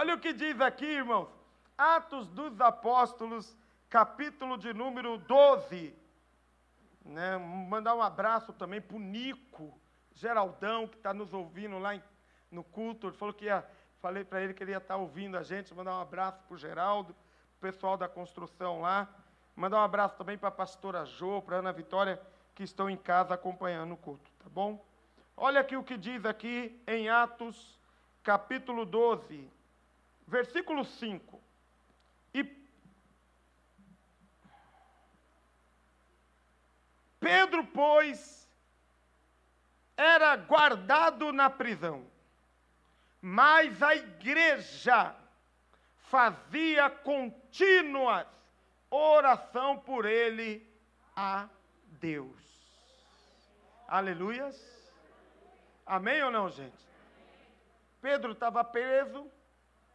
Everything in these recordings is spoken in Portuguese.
Olha o que diz aqui, irmãos. Atos dos Apóstolos, capítulo de número 12. Né? Mandar um abraço também para o Nico Geraldão, que está nos ouvindo lá em, no culto. Ele falou que ia, falei para ele que ele ia estar tá ouvindo a gente. Mandar um abraço para o Geraldo, o pessoal da construção lá. Mandar um abraço também para a pastora Jô, para a Ana Vitória, que estão em casa acompanhando o culto, tá bom? Olha aqui o que diz aqui em Atos, capítulo 12, versículo 5. E Pedro, pois, era guardado na prisão, mas a igreja fazia contínuas oração por ele a Deus. Aleluias. Amém ou não, gente? Pedro estava preso,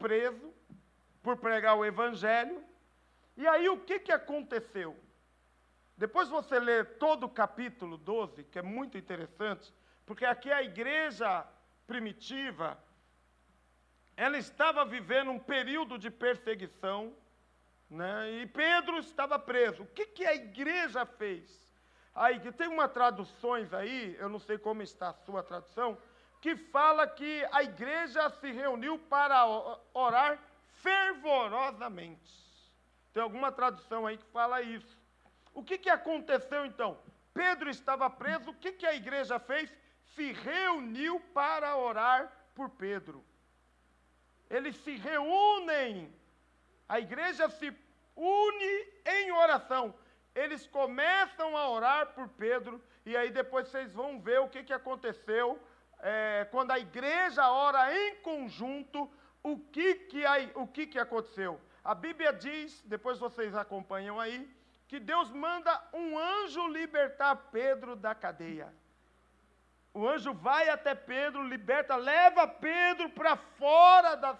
preso, por pregar o evangelho. E aí o que, que aconteceu? Depois você lê todo o capítulo 12, que é muito interessante, porque aqui a igreja primitiva, ela estava vivendo um período de perseguição, né? e Pedro estava preso. O que, que a igreja fez? Aí, tem uma traduções aí, eu não sei como está a sua tradução, que fala que a igreja se reuniu para orar fervorosamente. Tem alguma tradução aí que fala isso. O que, que aconteceu então? Pedro estava preso, o que, que a igreja fez? Se reuniu para orar por Pedro. Eles se reúnem, a igreja se une em oração. Eles começam a orar por Pedro, e aí depois vocês vão ver o que, que aconteceu é, quando a igreja ora em conjunto, o que, que, a, o que, que aconteceu. A Bíblia diz, depois vocês acompanham aí, que Deus manda um anjo libertar Pedro da cadeia. O anjo vai até Pedro, liberta, leva Pedro para fora da,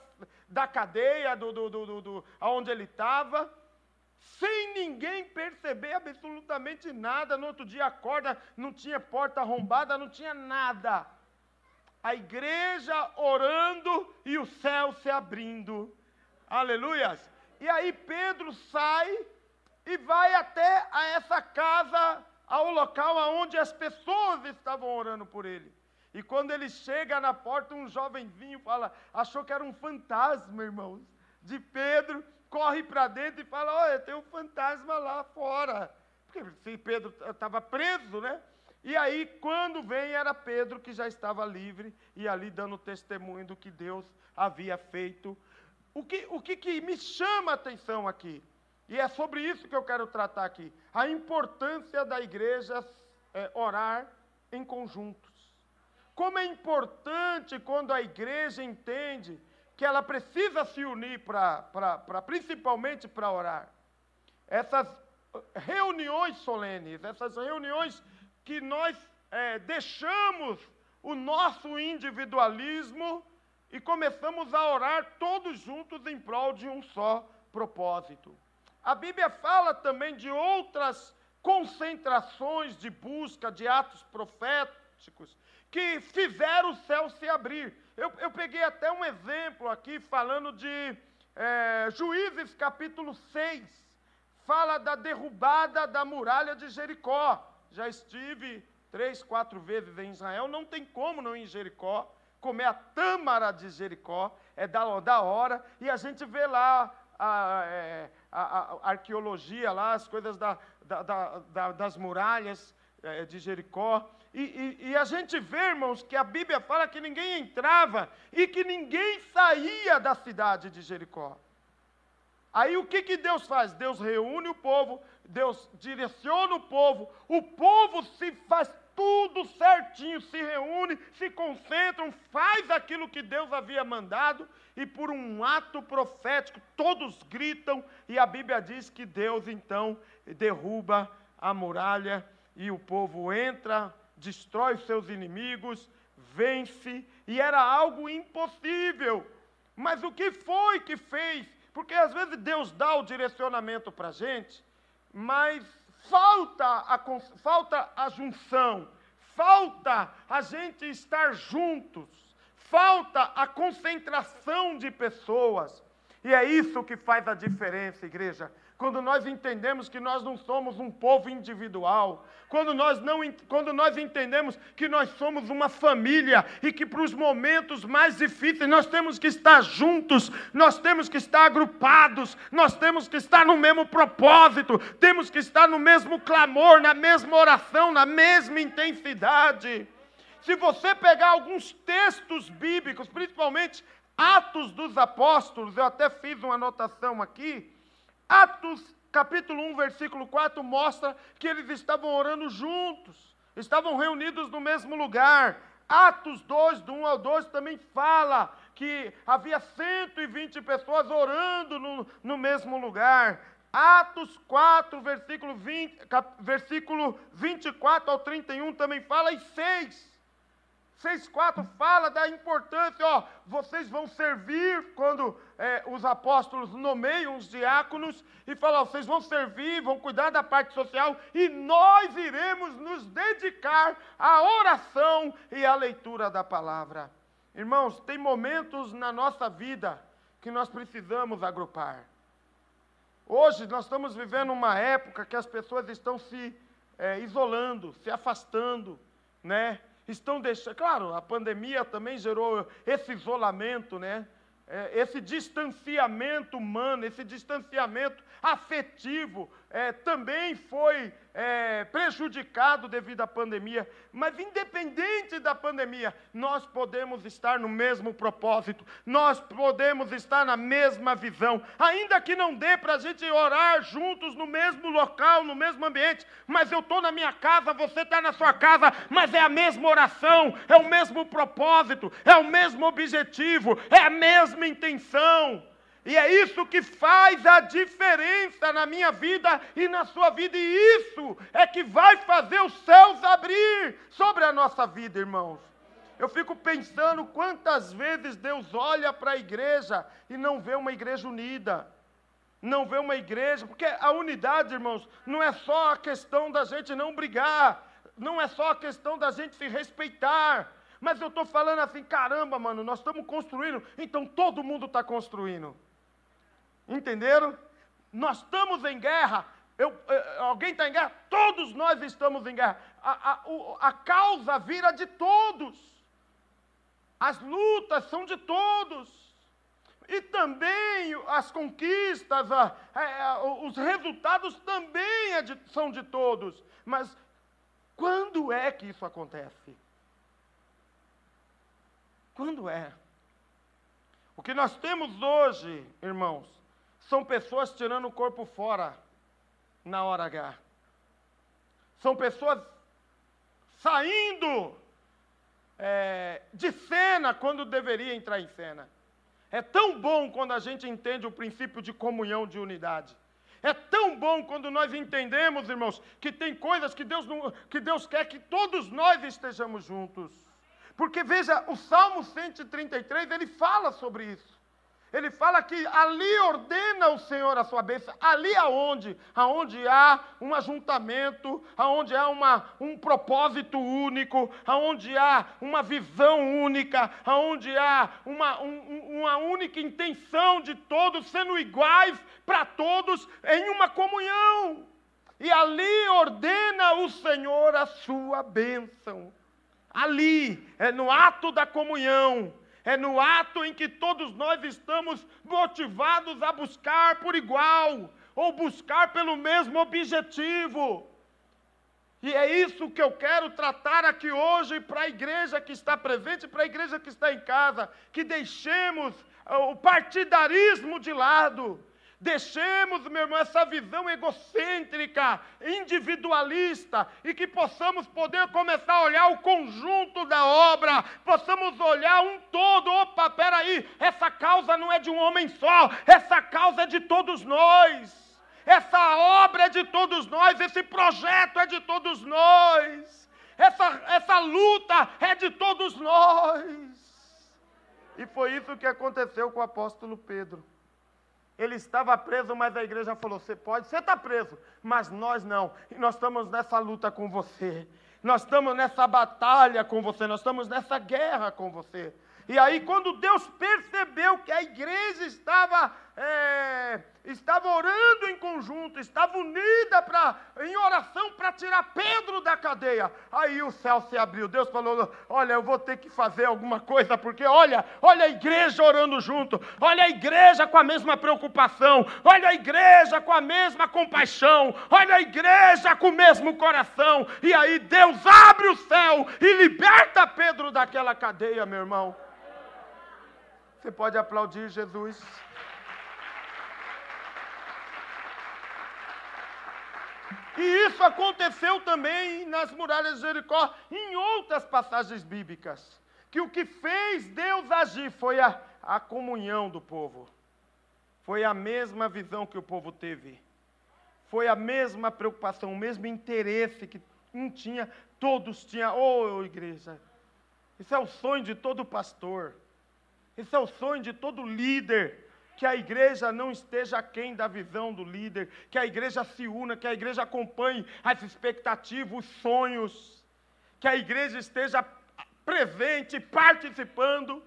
da cadeia, do, do, do, do, ele estava, sem ninguém perceber absolutamente nada. No outro dia acorda, não tinha porta arrombada, não tinha nada. A igreja orando e o céu se abrindo. Aleluias. E aí Pedro sai e vai até a essa casa, ao local onde as pessoas estavam orando por ele. E quando ele chega na porta, um jovenzinho fala, achou que era um fantasma, irmãos, de Pedro, corre para dentro e fala, olha, tem um fantasma lá fora. Porque se Pedro estava preso, né? E aí, quando vem, era Pedro que já estava livre e ali dando testemunho do que Deus havia feito. O que, o que, que me chama a atenção aqui? E é sobre isso que eu quero tratar aqui. A importância da igreja é, orar em conjuntos. Como é importante quando a igreja entende que ela precisa se unir para, principalmente para orar. Essas reuniões solenes, essas reuniões que nós é, deixamos o nosso individualismo e começamos a orar todos juntos em prol de um só propósito. A Bíblia fala também de outras concentrações de busca, de atos proféticos, que fizeram o céu se abrir. Eu, eu peguei até um exemplo aqui, falando de é, Juízes capítulo 6, fala da derrubada da muralha de Jericó. Já estive três, quatro vezes em Israel, não tem como não ir em Jericó, comer a tâmara de Jericó, é da, da hora, e a gente vê lá a, é, a, a arqueologia lá, as coisas da, da, da, das muralhas é, de Jericó. E, e, e, a gente vê, irmãos, que a Bíblia fala que ninguém entrava e que ninguém saía da cidade de Jericó. Aí o que, que Deus faz? Deus reúne o povo, Deus direciona o povo, o povo se faz tudo certinho, se reúne, se concentram, faz aquilo que Deus havia mandado, e por um ato profético, todos gritam, e a Bíblia diz que Deus então derruba a muralha, e o povo entra, destrói seus inimigos, vence, e era algo impossível. Mas o que foi que fez? Porque às vezes Deus dá o direcionamento para a gente, mas falta a, falta a junção, falta a gente estar juntos, falta a concentração de pessoas. E é isso que faz a diferença, igreja quando nós entendemos que nós não somos um povo individual, quando nós, não, quando nós entendemos que nós somos uma família e que para os momentos mais difíceis nós temos que estar juntos, nós temos que estar agrupados, nós temos que estar no mesmo propósito, temos que estar no mesmo clamor, na mesma oração, na mesma intensidade. Se você pegar alguns textos bíblicos, principalmente Atos dos Apóstolos, eu até fiz uma anotação aqui Atos capítulo 1, versículo 4 mostra que eles estavam orando juntos, estavam reunidos no mesmo lugar. Atos 2, do 1 ao 2, também fala que havia 120 pessoas orando no, no mesmo lugar. Atos 4, versículo, 20, cap, versículo 24 ao 31 também fala, e 6 6,4 fala da importância, ó, vocês vão servir quando é, os apóstolos nomeiam os diáconos e falam, vocês vão servir, vão cuidar da parte social e nós iremos nos dedicar à oração e à leitura da palavra. Irmãos, tem momentos na nossa vida que nós precisamos agrupar. Hoje nós estamos vivendo uma época que as pessoas estão se é, isolando, se afastando, né? Estão deixando. Claro, a pandemia também gerou esse isolamento, né? É, esse distanciamento humano, esse distanciamento afetivo, é, também foi é, prejudicado devido à pandemia. Mas, independente da pandemia, nós podemos estar no mesmo propósito, nós podemos estar na mesma visão, ainda que não dê para a gente orar juntos no mesmo local, no mesmo ambiente. Mas eu estou na minha casa, você está na sua casa, mas é a mesma oração, é o mesmo propósito, é o mesmo objetivo, é a mesma intenção. E é isso que faz a diferença na minha vida e na sua vida. E isso é que vai fazer os céus abrir sobre a nossa vida, irmãos. Eu fico pensando quantas vezes Deus olha para a igreja e não vê uma igreja unida. Não vê uma igreja, porque a unidade, irmãos, não é só a questão da gente não brigar, não é só a questão da gente se respeitar. Mas eu estou falando assim, caramba, mano, nós estamos construindo, então todo mundo está construindo. Entenderam? Nós estamos em guerra. Eu, eu, alguém está em guerra? Todos nós estamos em guerra. A, a, a causa vira de todos. As lutas são de todos. E também as conquistas, a, a, os resultados também é de, são de todos. Mas quando é que isso acontece? Quando é? O que nós temos hoje, irmãos, são pessoas tirando o corpo fora na hora H. São pessoas saindo é, de cena quando deveria entrar em cena. É tão bom quando a gente entende o princípio de comunhão, de unidade. É tão bom quando nós entendemos, irmãos, que tem coisas que Deus, não, que Deus quer que todos nós estejamos juntos. Porque veja, o Salmo 133, ele fala sobre isso. Ele fala que ali ordena o Senhor a sua bênção. Ali aonde? Aonde há um ajuntamento, aonde há uma, um propósito único, aonde há uma visão única, aonde há uma, um, uma única intenção de todos sendo iguais para todos em uma comunhão. E ali ordena o Senhor a sua bênção. Ali, é no ato da comunhão é no ato em que todos nós estamos motivados a buscar por igual, ou buscar pelo mesmo objetivo. E é isso que eu quero tratar aqui hoje para a igreja que está presente, para a igreja que está em casa, que deixemos o partidarismo de lado Deixemos, meu irmão, essa visão egocêntrica, individualista, e que possamos poder começar a olhar o conjunto da obra, possamos olhar um todo. Opa, peraí, essa causa não é de um homem só, essa causa é de todos nós. Essa obra é de todos nós, esse projeto é de todos nós, essa, essa luta é de todos nós. E foi isso que aconteceu com o apóstolo Pedro. Ele estava preso, mas a igreja falou: você pode, você está preso, mas nós não. E nós estamos nessa luta com você. Nós estamos nessa batalha com você, nós estamos nessa guerra com você. E aí, quando Deus percebeu que a igreja estava, é, estava orando em conjunto, estava unida pra, em oração para tirar Pedro da cadeia, aí o céu se abriu. Deus falou: Olha, eu vou ter que fazer alguma coisa, porque olha, olha a igreja orando junto, olha a igreja com a mesma preocupação, olha a igreja com a mesma compaixão, olha a igreja com o mesmo coração. E aí Deus abre o céu e liberta Pedro daquela cadeia, meu irmão. Você pode aplaudir Jesus. E isso aconteceu também nas muralhas de Jericó, em outras passagens bíblicas. Que o que fez Deus agir foi a, a comunhão do povo. Foi a mesma visão que o povo teve. Foi a mesma preocupação, o mesmo interesse que um tinha, todos tinham. Ô oh, igreja, isso é o sonho de todo pastor. Esse é o sonho de todo líder. Que a igreja não esteja aquém da visão do líder, que a igreja se una, que a igreja acompanhe as expectativas, os sonhos, que a igreja esteja presente, participando,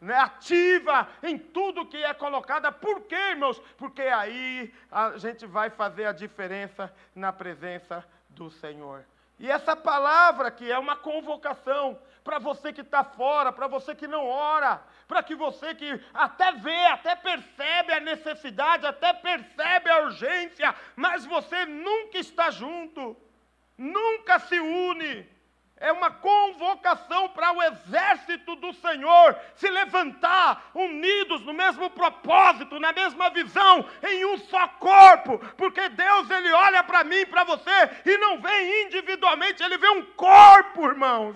né, ativa em tudo que é colocada. Por quê, irmãos? Porque aí a gente vai fazer a diferença na presença do Senhor. E essa palavra que é uma convocação para você que está fora, para você que não ora, para que você que até vê, até percebe a necessidade, até percebe a urgência, mas você nunca está junto, nunca se une. É uma convocação para o exército do Senhor se levantar unidos no mesmo propósito, na mesma visão, em um só corpo, porque Deus ele olha para mim, para você e não vê individualmente, ele vê um corpo, irmãos.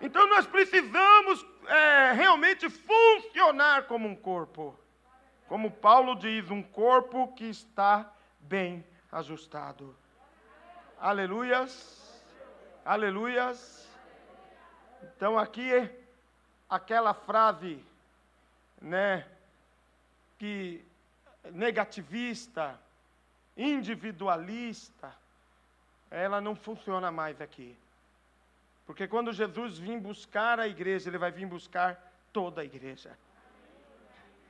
Então nós precisamos é, realmente funcionar como um corpo. Como Paulo diz, um corpo que está bem ajustado. Aleluias. Aleluias. Então aqui aquela frase, né, que negativista, individualista, ela não funciona mais aqui. Porque quando Jesus vir buscar a igreja, ele vai vir buscar toda a igreja.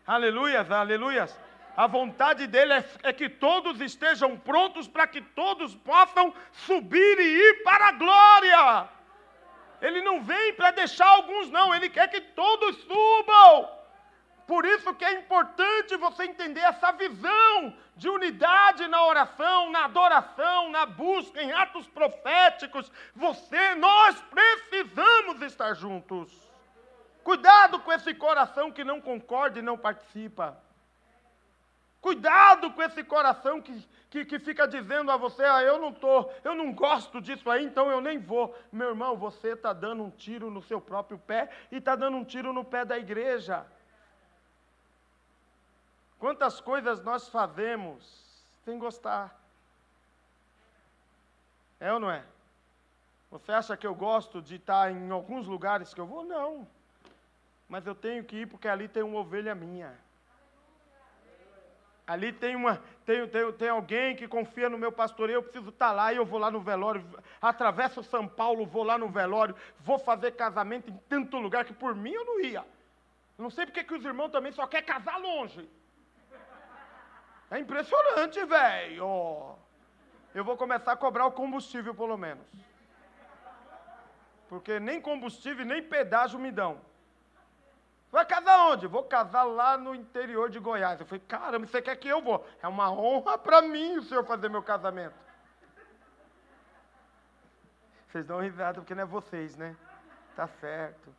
Aleluias, aleluias. A vontade dele é, é que todos estejam prontos para que todos possam subir e ir para a glória. Ele não vem para deixar alguns, não, ele quer que todos subam. Por isso que é importante você entender essa visão de unidade na oração, na adoração, na busca, em atos proféticos. Você, nós precisamos estar juntos. Cuidado com esse coração que não concorda e não participa. Cuidado com esse coração que, que, que fica dizendo a você, ah, eu não tô, eu não gosto disso aí, então eu nem vou. Meu irmão, você está dando um tiro no seu próprio pé e está dando um tiro no pé da igreja. Quantas coisas nós fazemos sem gostar? É ou não é? Você acha que eu gosto de estar em alguns lugares que eu vou? Não. Mas eu tenho que ir porque ali tem uma ovelha minha. Ali tem, uma, tem, tem, tem alguém que confia no meu pastoreio, eu preciso estar lá, e eu vou lá no velório, atravesso São Paulo, vou lá no velório, vou fazer casamento em tanto lugar que por mim eu não ia. Não sei porque que os irmãos também só querem casar longe. É impressionante, velho. Eu vou começar a cobrar o combustível, pelo menos. Porque nem combustível, nem pedágio me dão. Vai casar onde? Vou casar lá no interior de Goiás. Eu falei, caramba, você quer que eu vou? É uma honra para mim o senhor fazer meu casamento. Vocês dão risada porque não é vocês, né? Tá certo.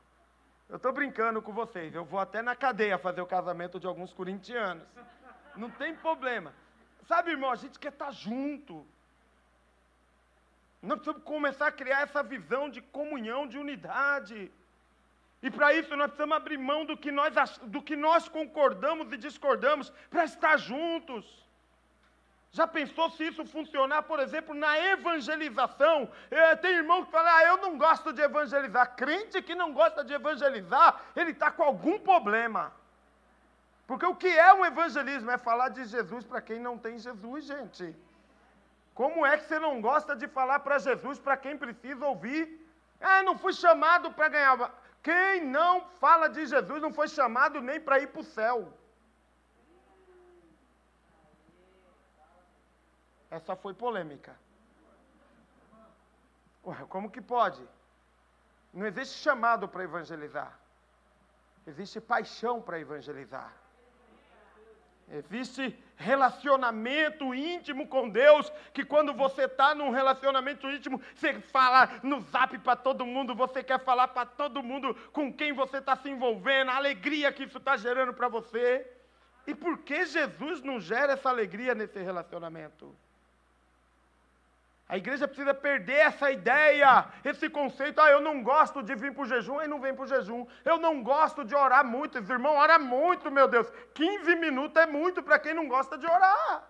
Eu estou brincando com vocês. Eu vou até na cadeia fazer o casamento de alguns corintianos. Não tem problema. Sabe, irmão, a gente quer estar tá junto. Nós precisamos começar a criar essa visão de comunhão, de unidade. E para isso nós precisamos abrir mão do que nós, do que nós concordamos e discordamos para estar juntos. Já pensou se isso funcionar, por exemplo, na evangelização? É, tem irmão que fala, ah, eu não gosto de evangelizar. Crente que não gosta de evangelizar, ele está com algum problema. Porque o que é um evangelismo? É falar de Jesus para quem não tem Jesus, gente. Como é que você não gosta de falar para Jesus para quem precisa ouvir? Ah, não fui chamado para ganhar. Quem não fala de Jesus não foi chamado nem para ir para o céu. Essa foi polêmica. Ué, como que pode? Não existe chamado para evangelizar. Existe paixão para evangelizar. Existe relacionamento íntimo com Deus, que quando você está num relacionamento íntimo, você fala no zap para todo mundo, você quer falar para todo mundo com quem você está se envolvendo, a alegria que isso está gerando para você. E por que Jesus não gera essa alegria nesse relacionamento? A igreja precisa perder essa ideia, esse conceito. Ah, eu não gosto de vir para o jejum, aí não vem para o jejum. Eu não gosto de orar muito. Esse irmão ora muito, meu Deus. 15 minutos é muito para quem não gosta de orar.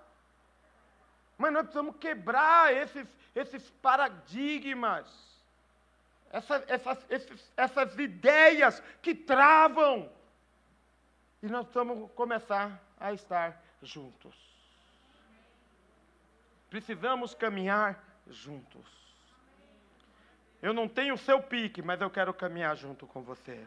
Mas nós precisamos quebrar esses, esses paradigmas, essa, essas, esses, essas ideias que travam. E nós precisamos começar a estar juntos. Precisamos caminhar juntos. Eu não tenho o seu pique, mas eu quero caminhar junto com você.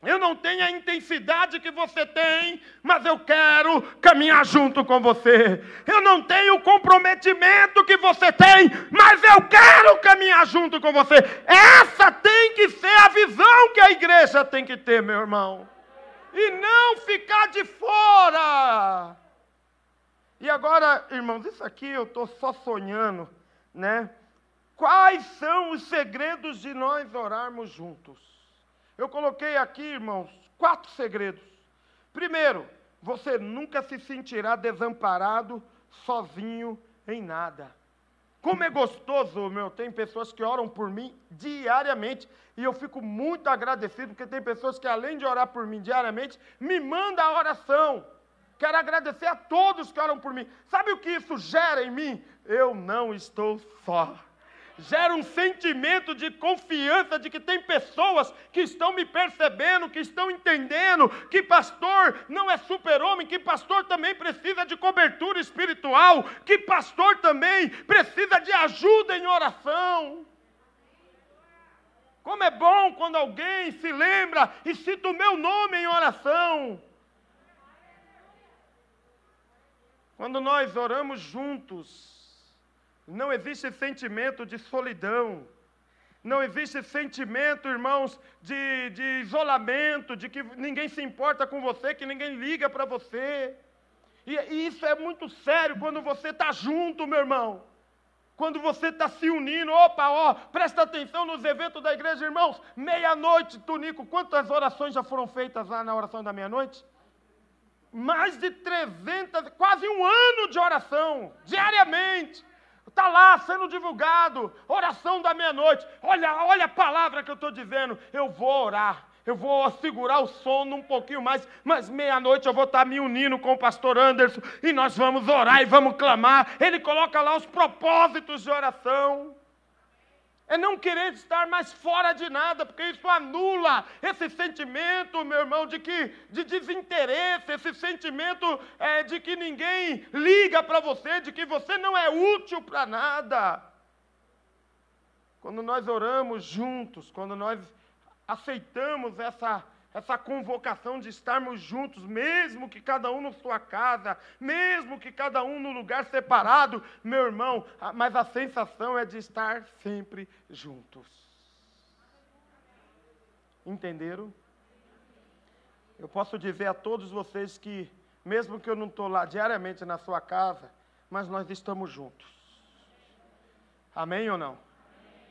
Eu não tenho a intensidade que você tem, mas eu quero caminhar junto com você. Eu não tenho o comprometimento que você tem, mas eu quero caminhar junto com você. Essa tem que ser a visão que a igreja tem que ter, meu irmão. E não ficar de fora. E agora, irmãos, isso aqui eu estou só sonhando né? Quais são os segredos de nós orarmos juntos? Eu coloquei aqui, irmãos, quatro segredos. Primeiro, você nunca se sentirá desamparado, sozinho em nada. Como é gostoso, meu, tem pessoas que oram por mim diariamente e eu fico muito agradecido porque tem pessoas que além de orar por mim diariamente, me mandam a oração. Quero agradecer a todos que oram por mim. Sabe o que isso gera em mim? Eu não estou só. Gera um sentimento de confiança de que tem pessoas que estão me percebendo, que estão entendendo que pastor não é super-homem, que pastor também precisa de cobertura espiritual, que pastor também precisa de ajuda em oração. Como é bom quando alguém se lembra e cita o meu nome em oração. Quando nós oramos juntos, não existe sentimento de solidão, não existe sentimento, irmãos, de, de isolamento, de que ninguém se importa com você, que ninguém liga para você. E, e, isso é muito sério quando você está junto, meu irmão. Quando você está se unindo, opa, ó, presta atenção nos eventos da igreja, irmãos. Meia-noite, Tunico, quantas orações já foram feitas lá na oração da meia-noite? Mais de 300, quase um ano de oração, diariamente. Está lá sendo divulgado, oração da meia-noite. Olha, olha a palavra que eu estou dizendo. Eu vou orar, eu vou segurar o sono um pouquinho mais, mas meia-noite eu vou estar tá me unindo com o pastor Anderson e nós vamos orar e vamos clamar. Ele coloca lá os propósitos de oração. É não querer estar mais fora de nada, porque isso anula esse sentimento, meu irmão, de que de desinteresse, esse sentimento é, de que ninguém liga para você, de que você não é útil para nada. Quando nós oramos juntos, quando nós aceitamos essa essa convocação de estarmos juntos, mesmo que cada um na sua casa, mesmo que cada um no lugar separado, meu irmão, mas a sensação é de estar sempre juntos. Entenderam? Eu posso dizer a todos vocês que, mesmo que eu não estou lá diariamente na sua casa, mas nós estamos juntos. Amém ou não?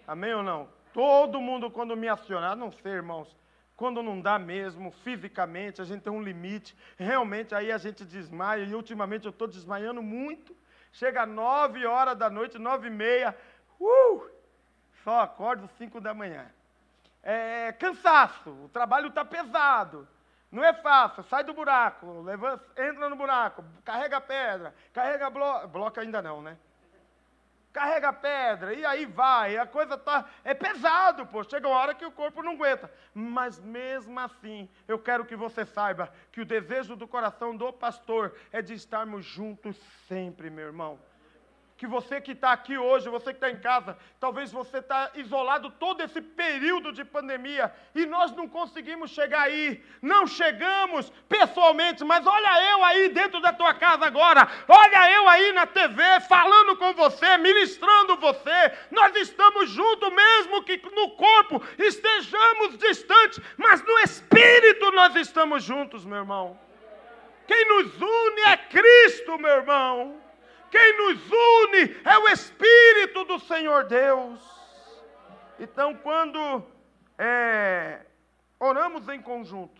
Amém ou não? Todo mundo, quando me acionar, não sei, irmãos, quando não dá mesmo, fisicamente, a gente tem um limite, realmente aí a gente desmaia, e ultimamente eu estou desmaiando muito. Chega nove horas da noite, nove e meia, uh, só acordo cinco da manhã. É, cansaço, o trabalho está pesado. Não é fácil, sai do buraco, levanta, entra no buraco, carrega pedra, carrega bloco, bloco ainda não, né? Carrega pedra, e aí vai, a coisa tá é pesado, pô, chega uma hora que o corpo não aguenta. Mas mesmo assim, eu quero que você saiba que o desejo do coração do pastor é de estarmos juntos sempre, meu irmão. Que você que está aqui hoje, você que está em casa, talvez você está isolado todo esse período de pandemia e nós não conseguimos chegar aí, não chegamos pessoalmente, mas olha eu aí dentro da tua casa agora, olha eu aí na TV falando com você, ministrando você, nós estamos juntos mesmo que no corpo estejamos distantes, mas no espírito nós estamos juntos, meu irmão. Quem nos une é Cristo, meu irmão. Quem nos une é o Espírito do Senhor Deus. Então, quando é, oramos em conjunto,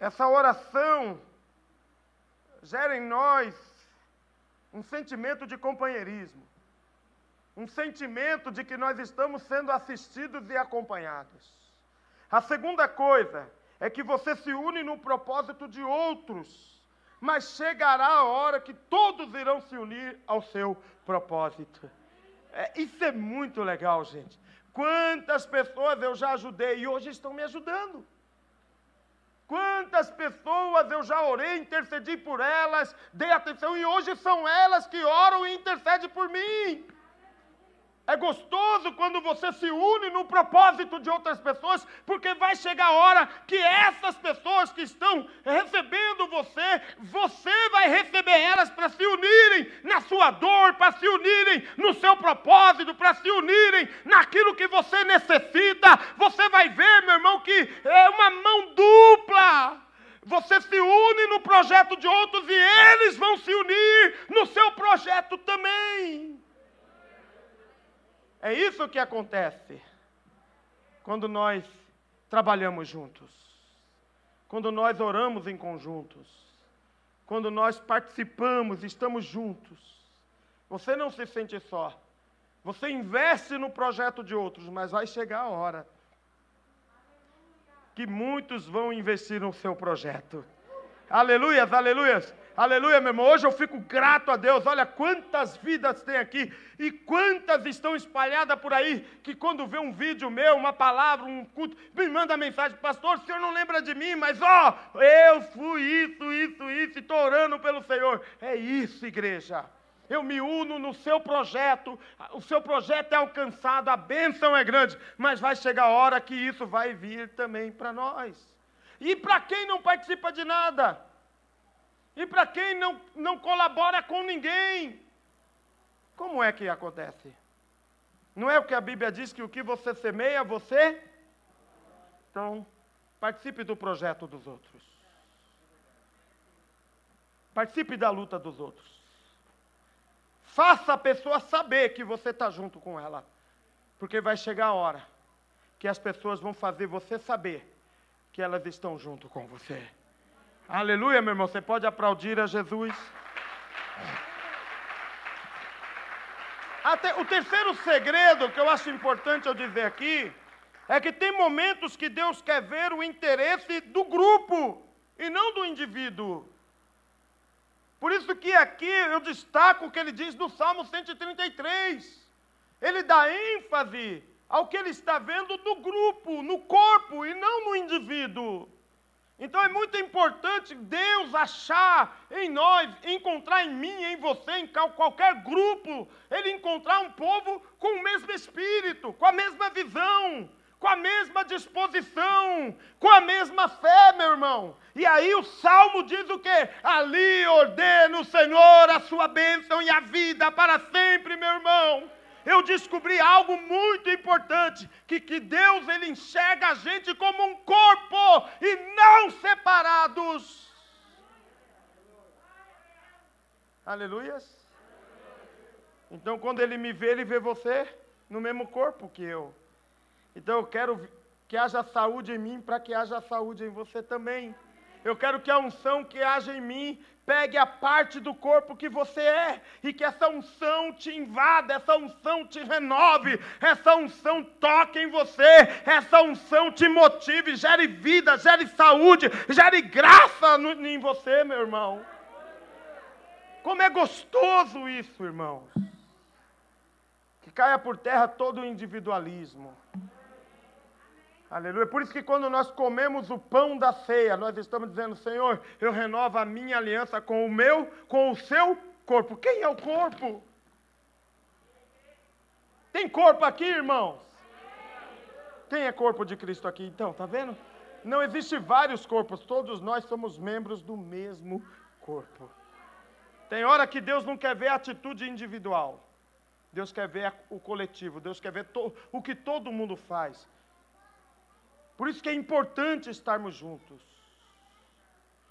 essa oração gera em nós um sentimento de companheirismo, um sentimento de que nós estamos sendo assistidos e acompanhados. A segunda coisa é que você se une no propósito de outros mas chegará a hora que todos irão se unir ao seu propósito. É, isso é muito legal, gente. Quantas pessoas eu já ajudei e hoje estão me ajudando. Quantas pessoas eu já orei, intercedi por elas, dei atenção e hoje são elas que oram e intercedem por mim. É gostoso quando você se une no propósito de outras pessoas, porque vai chegar a hora que essas pessoas que estão recebendo você, você vai receber elas para se unirem na sua dor, para se unirem no seu propósito, para se unirem naquilo que você necessita. Você vai ver, meu irmão, que é uma mão dupla. Você se une no projeto de outros e eles vão se unir no seu projeto também. É isso que acontece quando nós trabalhamos juntos, quando nós oramos em conjuntos, quando nós participamos, estamos juntos. Você não se sente só. Você investe no projeto de outros, mas vai chegar a hora que muitos vão investir no seu projeto. Aleluias, aleluias. Aleluia, meu irmão. Hoje eu fico grato a Deus. Olha quantas vidas tem aqui e quantas estão espalhadas por aí que quando vê um vídeo meu, uma palavra, um culto, me manda mensagem, pastor, o senhor não lembra de mim, mas ó, eu fui isso, isso, isso, e estou orando pelo Senhor. É isso, igreja. Eu me uno no seu projeto, o seu projeto é alcançado, a bênção é grande, mas vai chegar a hora que isso vai vir também para nós. E para quem não participa de nada? E para quem não, não colabora com ninguém, como é que acontece? Não é o que a Bíblia diz que o que você semeia, você? Então, participe do projeto dos outros. Participe da luta dos outros. Faça a pessoa saber que você está junto com ela. Porque vai chegar a hora que as pessoas vão fazer você saber que elas estão junto com você. Aleluia, meu irmão. Você pode aplaudir a Jesus. Até, o terceiro segredo que eu acho importante eu dizer aqui é que tem momentos que Deus quer ver o interesse do grupo e não do indivíduo. Por isso que aqui eu destaco o que ele diz no Salmo 133. Ele dá ênfase ao que ele está vendo no grupo, no corpo e não no indivíduo. Então é muito importante Deus achar em nós, encontrar em mim, em você, em qualquer grupo, Ele encontrar um povo com o mesmo espírito, com a mesma visão, com a mesma disposição, com a mesma fé, meu irmão. E aí o salmo diz o quê? Ali ordena o Senhor a sua bênção e a vida para sempre, meu irmão eu descobri algo muito importante, que, que Deus ele enxerga a gente como um corpo e não separados. Aleluias. Então, quando ele me vê, ele vê você no mesmo corpo que eu. Então, eu quero que haja saúde em mim para que haja saúde em você também. Eu quero que a unção que haja em mim pegue a parte do corpo que você é e que essa unção te invada, essa unção te renove, essa unção toque em você, essa unção te motive, gere vida, gere saúde, gere graça no, em você, meu irmão. Como é gostoso isso, irmãos. Que caia por terra todo o individualismo. Aleluia. Por isso que quando nós comemos o pão da ceia, nós estamos dizendo, Senhor, eu renovo a minha aliança com o meu, com o seu corpo. Quem é o corpo? Tem corpo aqui, irmãos? Quem é corpo de Cristo aqui, então? Tá vendo? Não existe vários corpos, todos nós somos membros do mesmo corpo. Tem hora que Deus não quer ver a atitude individual. Deus quer ver o coletivo, Deus quer ver o que todo mundo faz. Por isso que é importante estarmos juntos.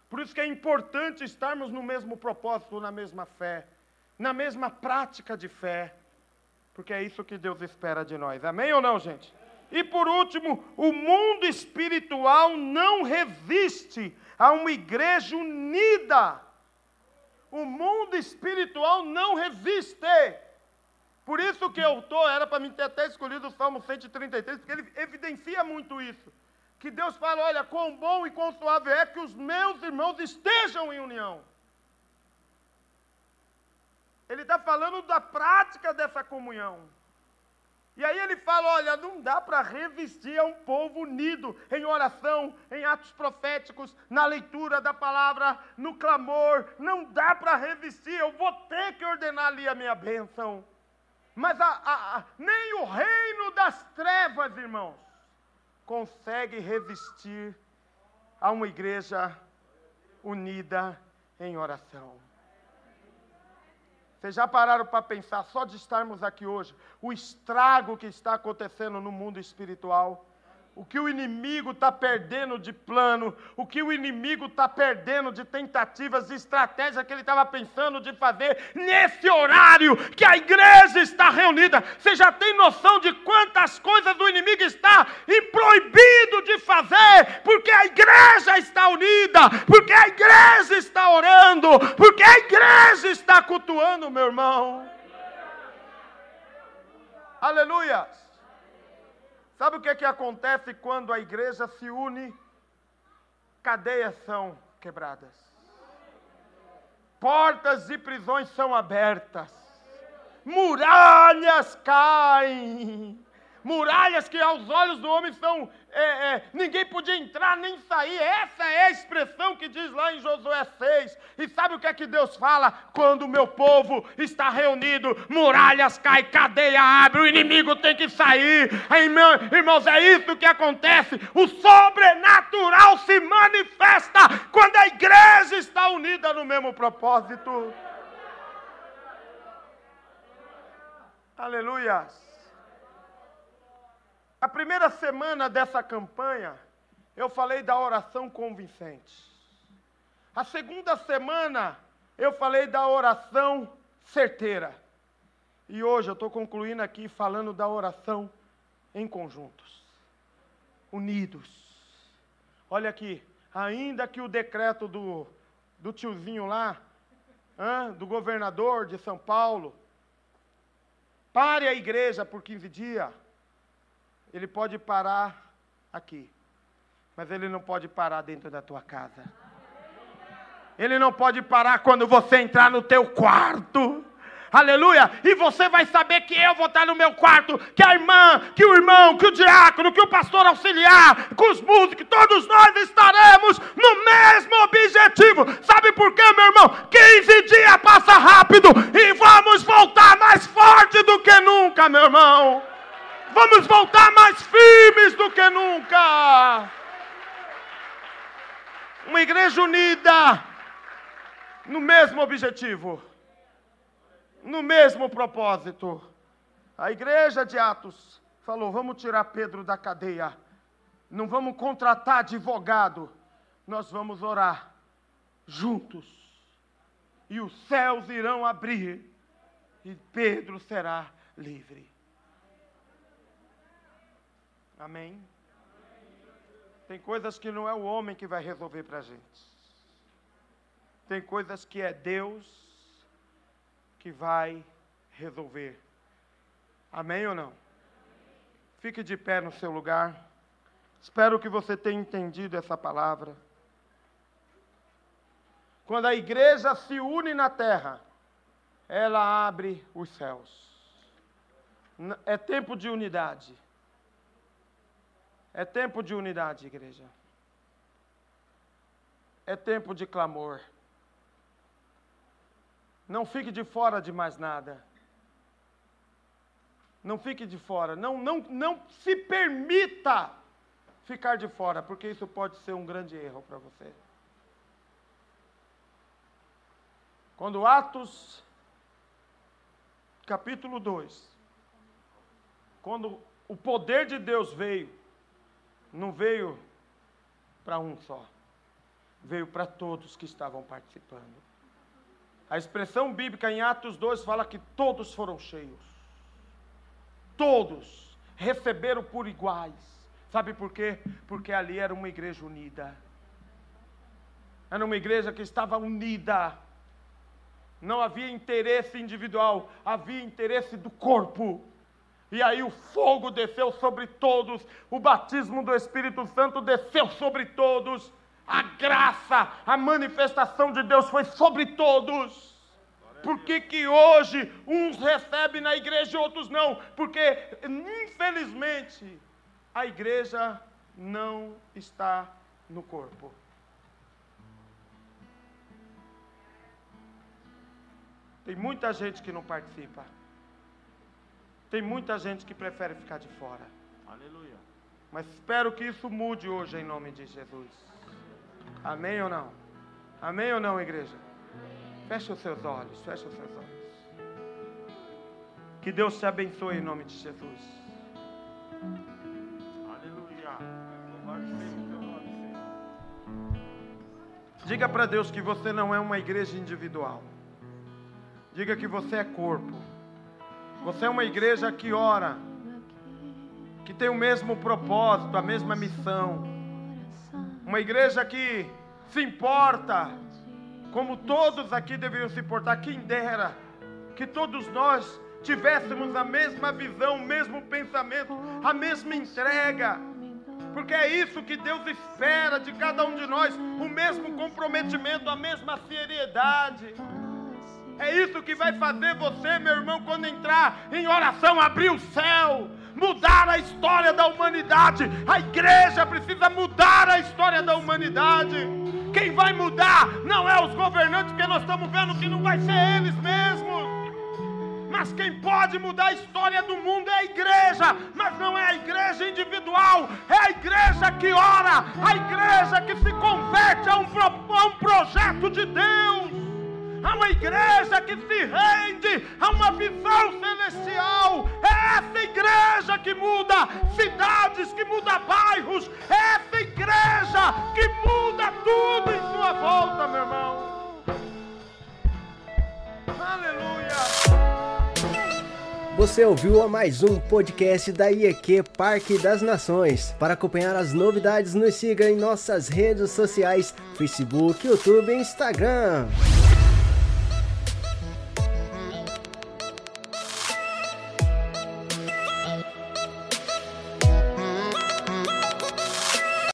Por isso que é importante estarmos no mesmo propósito, na mesma fé, na mesma prática de fé. Porque é isso que Deus espera de nós. Amém ou não, gente? E por último, o mundo espiritual não resiste a uma igreja unida. O mundo espiritual não resiste. Por isso que eu estou, era para mim ter até escolhido o Salmo 133, porque ele evidencia muito isso. Que Deus fala: olha, quão bom e quão suave é que os meus irmãos estejam em união. Ele está falando da prática dessa comunhão. E aí ele fala: olha, não dá para resistir a um povo unido em oração, em atos proféticos, na leitura da palavra, no clamor. Não dá para resistir, eu vou ter que ordenar ali a minha bênção. Mas a, a, a, nem o reino das trevas, irmãos, consegue resistir a uma igreja unida em oração. Vocês já pararam para pensar, só de estarmos aqui hoje, o estrago que está acontecendo no mundo espiritual? O que o inimigo está perdendo de plano, o que o inimigo está perdendo de tentativas, de estratégia que ele estava pensando de fazer nesse horário que a igreja está reunida. Você já tem noção de quantas coisas o inimigo está proibido de fazer, porque a igreja está unida, porque a igreja está orando, porque a igreja está cultuando, meu irmão. Aleluia. Sabe o que, é que acontece quando a igreja se une? Cadeias são quebradas, portas de prisões são abertas, muralhas caem muralhas que aos olhos do homem são. É, é, ninguém podia entrar nem sair. Essa é a expressão que diz lá em Josué 6. E sabe o que é que Deus fala? Quando o meu povo está reunido, muralhas caem, cadeia abre, o inimigo tem que sair. Irmãos, é isso que acontece. O sobrenatural se manifesta quando a igreja está unida no mesmo propósito. Aleluias. A primeira semana dessa campanha, eu falei da oração convincente. A segunda semana, eu falei da oração certeira. E hoje eu estou concluindo aqui falando da oração em conjuntos, unidos. Olha aqui, ainda que o decreto do, do tiozinho lá, hein, do governador de São Paulo, pare a igreja por 15 dias ele pode parar aqui, mas ele não pode parar dentro da tua casa. Ele não pode parar quando você entrar no teu quarto. Aleluia! E você vai saber que eu vou estar no meu quarto, que a irmã, que o irmão, que o diácono, que o pastor auxiliar, com os músicos, todos nós estaremos no mesmo objetivo. Sabe por quê, meu irmão? 15 dias passa rápido e vamos voltar mais forte do que nunca, meu irmão. Vamos voltar mais firmes do que nunca. Uma igreja unida no mesmo objetivo, no mesmo propósito. A igreja de Atos falou: vamos tirar Pedro da cadeia, não vamos contratar advogado, nós vamos orar juntos, e os céus irão abrir, e Pedro será livre. Amém? Tem coisas que não é o homem que vai resolver para a gente. Tem coisas que é Deus que vai resolver. Amém ou não? Fique de pé no seu lugar. Espero que você tenha entendido essa palavra. Quando a igreja se une na terra, ela abre os céus. É tempo de unidade. É tempo de unidade, igreja. É tempo de clamor. Não fique de fora de mais nada. Não fique de fora. Não, não, não se permita ficar de fora, porque isso pode ser um grande erro para você. Quando Atos, capítulo 2, quando o poder de Deus veio, não veio para um só, veio para todos que estavam participando. A expressão bíblica em Atos 2 fala que todos foram cheios. Todos receberam por iguais. Sabe por quê? Porque ali era uma igreja unida. Era uma igreja que estava unida. Não havia interesse individual, havia interesse do corpo. E aí o fogo desceu sobre todos, o batismo do Espírito Santo desceu sobre todos, a graça, a manifestação de Deus foi sobre todos. Por que, que hoje uns recebem na igreja e outros não? Porque, infelizmente, a igreja não está no corpo. Tem muita gente que não participa. Tem muita gente que prefere ficar de fora. Aleluia. Mas espero que isso mude hoje em nome de Jesus. Amém ou não? Amém ou não, igreja? Feche os seus olhos, feche os seus olhos. Que Deus te abençoe em nome de Jesus. Diga para Deus que você não é uma igreja individual. Diga que você é corpo. Você é uma igreja que ora, que tem o mesmo propósito, a mesma missão. Uma igreja que se importa, como todos aqui deveriam se importar. Quem dera que todos nós tivéssemos a mesma visão, o mesmo pensamento, a mesma entrega porque é isso que Deus espera de cada um de nós: o mesmo comprometimento, a mesma seriedade. É isso que vai fazer você, meu irmão, quando entrar em oração, abrir o céu, mudar a história da humanidade. A igreja precisa mudar a história da humanidade. Quem vai mudar não é os governantes, porque nós estamos vendo que não vai ser eles mesmos. Mas quem pode mudar a história do mundo é a igreja, mas não é a igreja individual, é a igreja que ora, a igreja que se converte a um, a um projeto de Deus a uma igreja que se rende a uma visão celestial. É essa igreja que muda cidades, que muda bairros. É essa igreja que muda tudo em sua volta, meu irmão. Aleluia. Você ouviu a mais um podcast da IEQ Parque das Nações. Para acompanhar as novidades, nos siga em nossas redes sociais: Facebook, YouTube e Instagram.